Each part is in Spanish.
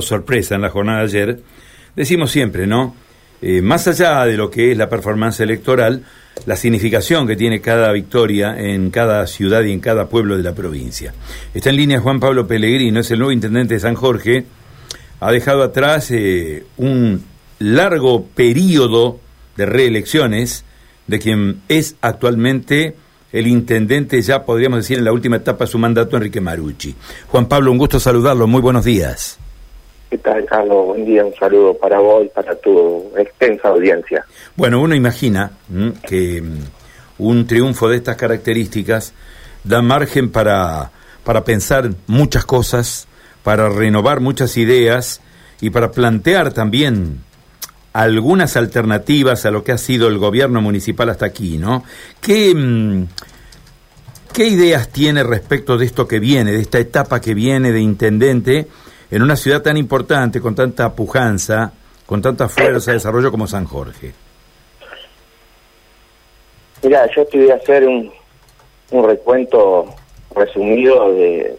sorpresa en la jornada de ayer, decimos siempre, ¿no? Eh, más allá de lo que es la performance electoral, la significación que tiene cada victoria en cada ciudad y en cada pueblo de la provincia. Está en línea Juan Pablo Pellegrino, es el nuevo intendente de San Jorge, ha dejado atrás eh, un largo periodo de reelecciones de quien es actualmente el intendente, ya podríamos decir, en la última etapa de su mandato, Enrique Marucci. Juan Pablo, un gusto saludarlo, muy buenos días. ¿Qué tal, Carlos? Buen día, un saludo para vos y para tu extensa audiencia. Bueno, uno imagina que mm, un triunfo de estas características da margen para, para pensar muchas cosas, para renovar muchas ideas y para plantear también algunas alternativas a lo que ha sido el gobierno municipal hasta aquí, ¿no? ¿Qué, mm, ¿Qué ideas tiene respecto de esto que viene, de esta etapa que viene de intendente en una ciudad tan importante, con tanta pujanza, con tanta fuerza de desarrollo como San Jorge? Mira, yo te voy a hacer un, un recuento resumido de,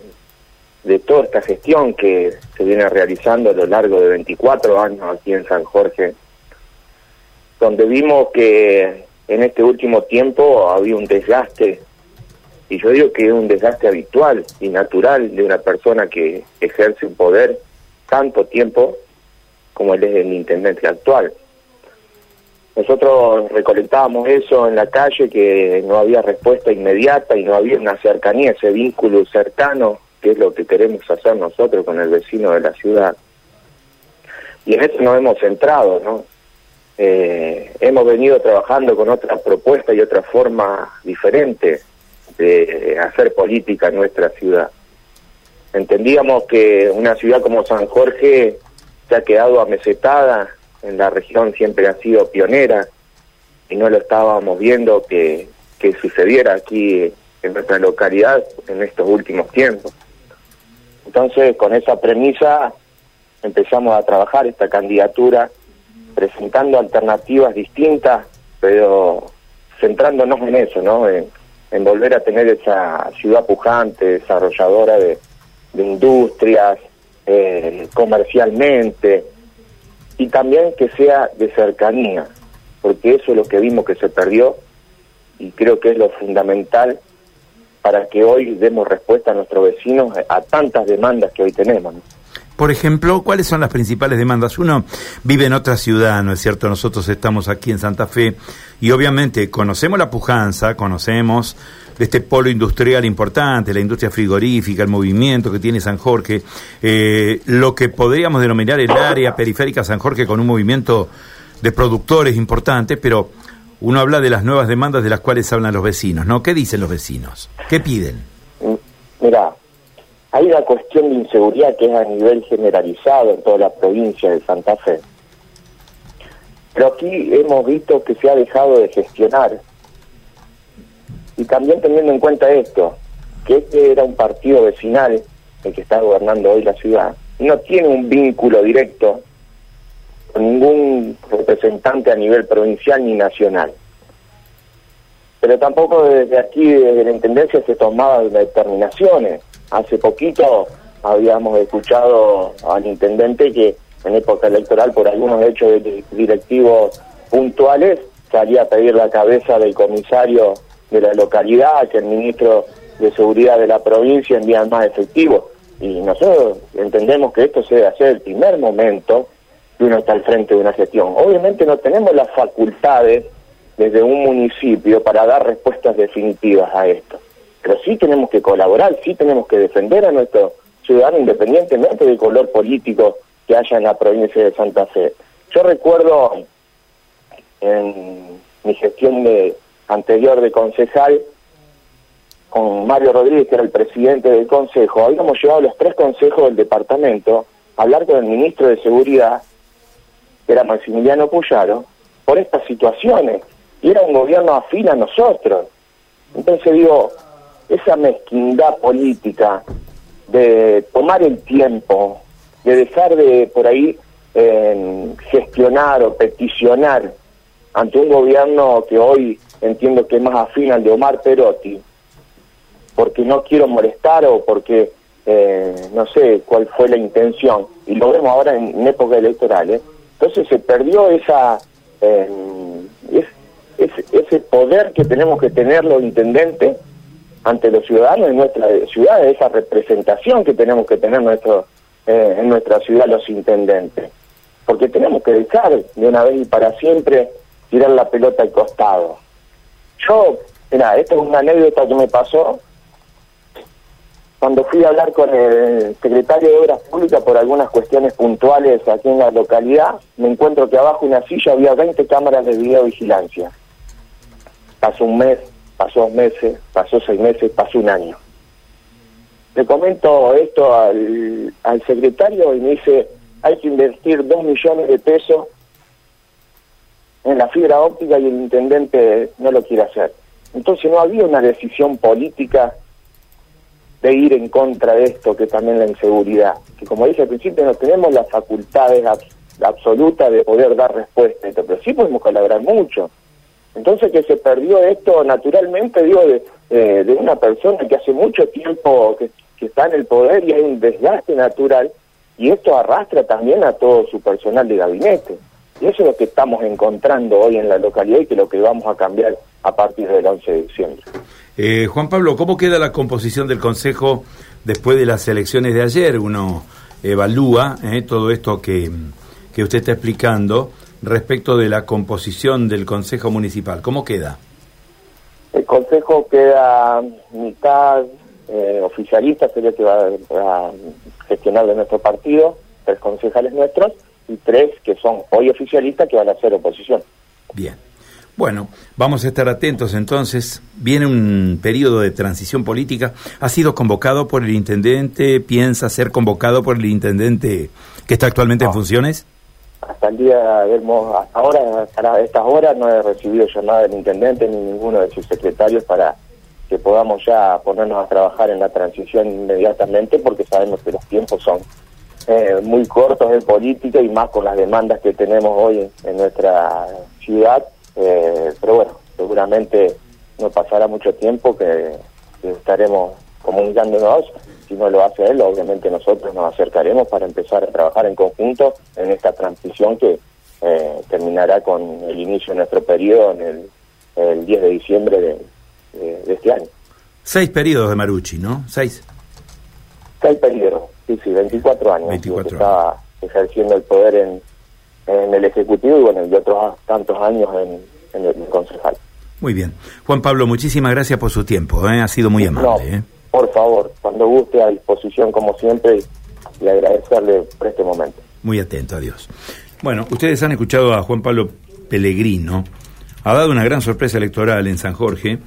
de toda esta gestión que se viene realizando a lo largo de 24 años aquí en San Jorge, donde vimos que en este último tiempo había un desgaste, y yo digo que es un desgaste habitual y natural de una persona que ejerce un poder tanto tiempo como él es el intendente actual. Nosotros recolectábamos eso en la calle, que no había respuesta inmediata y no había una cercanía, ese vínculo cercano que es lo que queremos hacer nosotros con el vecino de la ciudad. Y en eso nos hemos centrado, ¿no? Eh, hemos venido trabajando con otra propuesta y otra forma diferente de hacer política en nuestra ciudad. Entendíamos que una ciudad como San Jorge se ha quedado amesetada, en la región siempre ha sido pionera y no lo estábamos viendo que, que sucediera aquí en nuestra localidad en estos últimos tiempos. Entonces, con esa premisa empezamos a trabajar esta candidatura, presentando alternativas distintas, pero centrándonos en eso, ¿no? En, volver a tener esa ciudad pujante, desarrolladora de, industrias, eh, comercialmente, y también que sea de cercanía, porque eso es lo que vimos que se perdió y creo que es lo fundamental para que hoy demos respuesta a nuestros vecinos a tantas demandas que hoy tenemos. Por ejemplo, ¿cuáles son las principales demandas? Uno vive en otra ciudad, ¿no es cierto? Nosotros estamos aquí en Santa Fe y obviamente conocemos la pujanza, conocemos este polo industrial importante, la industria frigorífica, el movimiento que tiene San Jorge, eh, lo que podríamos denominar el área periférica San Jorge con un movimiento de productores importantes, pero uno habla de las nuevas demandas de las cuales hablan los vecinos, ¿no? ¿Qué dicen los vecinos? ¿Qué piden? Mm, mira, hay una cuestión de inseguridad que es a nivel generalizado en toda la provincia de Santa Fe. Pero aquí hemos visto que se ha dejado de gestionar. Y también teniendo en cuenta esto, que este era un partido vecinal, el que está gobernando hoy la ciudad, no tiene un vínculo directo con ningún representante a nivel provincial ni nacional. Pero tampoco desde aquí, desde la Intendencia, se tomaban determinaciones. Hace poquito habíamos escuchado al intendente que en época electoral, por algunos hechos directivos puntuales, salía a pedir la cabeza del comisario de la localidad, que el ministro de Seguridad de la provincia envía más efectivos. Y nosotros entendemos que esto se debe hacer el primer momento y uno está al frente de una gestión. Obviamente no tenemos las facultades desde un municipio para dar respuestas definitivas a esto, pero sí tenemos que colaborar, sí tenemos que defender a nuestros ciudadanos independientemente del color político que haya en la provincia de Santa Fe. Yo recuerdo en mi gestión de, anterior de concejal, con Mario Rodríguez, que era el presidente del consejo, habíamos llevado los tres consejos del departamento a hablar con el ministro de Seguridad que era Maximiliano Puyaro, por estas situaciones. Y era un gobierno afín a nosotros. Entonces digo, esa mezquindad política de tomar el tiempo, de dejar de por ahí gestionar o peticionar ante un gobierno que hoy entiendo que es más afín al de Omar Perotti, porque no quiero molestar o porque eh, no sé cuál fue la intención, y lo vemos ahora en, época electoral, ¿eh? entonces se perdió esa eh, ese poder que tenemos que tener los intendentes ante los ciudadanos de nuestra ciudad, esa representación que tenemos que tener nuestro, en nuestra ciudad los intendentes. Porque tenemos que dejar de una vez y para siempre tirar la pelota al costado. Yo, mira, esta es una anécdota que me pasó cuando fui a hablar con el secretario de Obras Públicas por algunas cuestiones puntuales aquí en la localidad, me encuentro que abajo en una silla había 20 cámaras de videovigilancia. Pasó un mes, pasó dos meses, pasó seis meses, pasó un año. Le comento esto al, al secretario y me dice, hay que invertir dos millones de pesos en la fibra óptica y el intendente no lo quiere hacer. Entonces no había una decisión política de ir en contra de esto, que también la inseguridad, que como dije al principio no tenemos las facultades absolutas de poder dar respuesta, pero sí podemos colaborar mucho. Entonces que se perdió esto naturalmente, digo, de, de una persona que hace mucho tiempo que, que está en el poder y hay un desgaste natural, y esto arrastra también a todo su personal de gabinete. Y eso es lo que estamos encontrando hoy en la localidad y que es lo que vamos a cambiar a partir del 11 de diciembre. Eh, Juan Pablo, ¿cómo queda la composición del Consejo después de las elecciones de ayer? Uno evalúa eh, todo esto que, que usted está explicando respecto de la composición del Consejo Municipal. ¿Cómo queda? El Consejo queda mitad eh, oficialista, sería que va a gestionar de nuestro partido, tres concejales nuestros, y tres que son hoy oficialistas que van a ser oposición. Bien. Bueno, vamos a estar atentos entonces. Viene un periodo de transición política. ¿Ha sido convocado por el intendente? ¿Piensa ser convocado por el intendente que está actualmente en funciones? Hasta el día, hasta ahora, hasta estas horas no he recibido llamada del intendente ni ninguno de sus secretarios para que podamos ya ponernos a trabajar en la transición inmediatamente porque sabemos que los tiempos son eh, muy cortos en política y más con las demandas que tenemos hoy en, nuestra ciudad. Eh, pero bueno, seguramente no pasará mucho tiempo que, estaremos comunicándonos. Si no lo hace él, obviamente nosotros nos acercaremos para empezar a trabajar en conjunto en esta transición que eh, terminará con el inicio de nuestro periodo en el, el 10 de diciembre de, de este año. Seis periodos de Marucci, ¿no? Seis. Seis periodos. Sí, sí, 24 años. 24 estaba ejerciendo el poder en, en, el Ejecutivo y bueno, y otros tantos años en, el concejal. Muy bien. Juan Pablo, muchísimas gracias por su tiempo, ¿eh? ha sido muy amable. ¿eh? Por favor, cuando guste, a disposición como siempre y, agradecerle por este momento. Muy atento, adiós. Bueno, ustedes han escuchado a Juan Pablo Pellegrino, ha dado una gran sorpresa electoral en San Jorge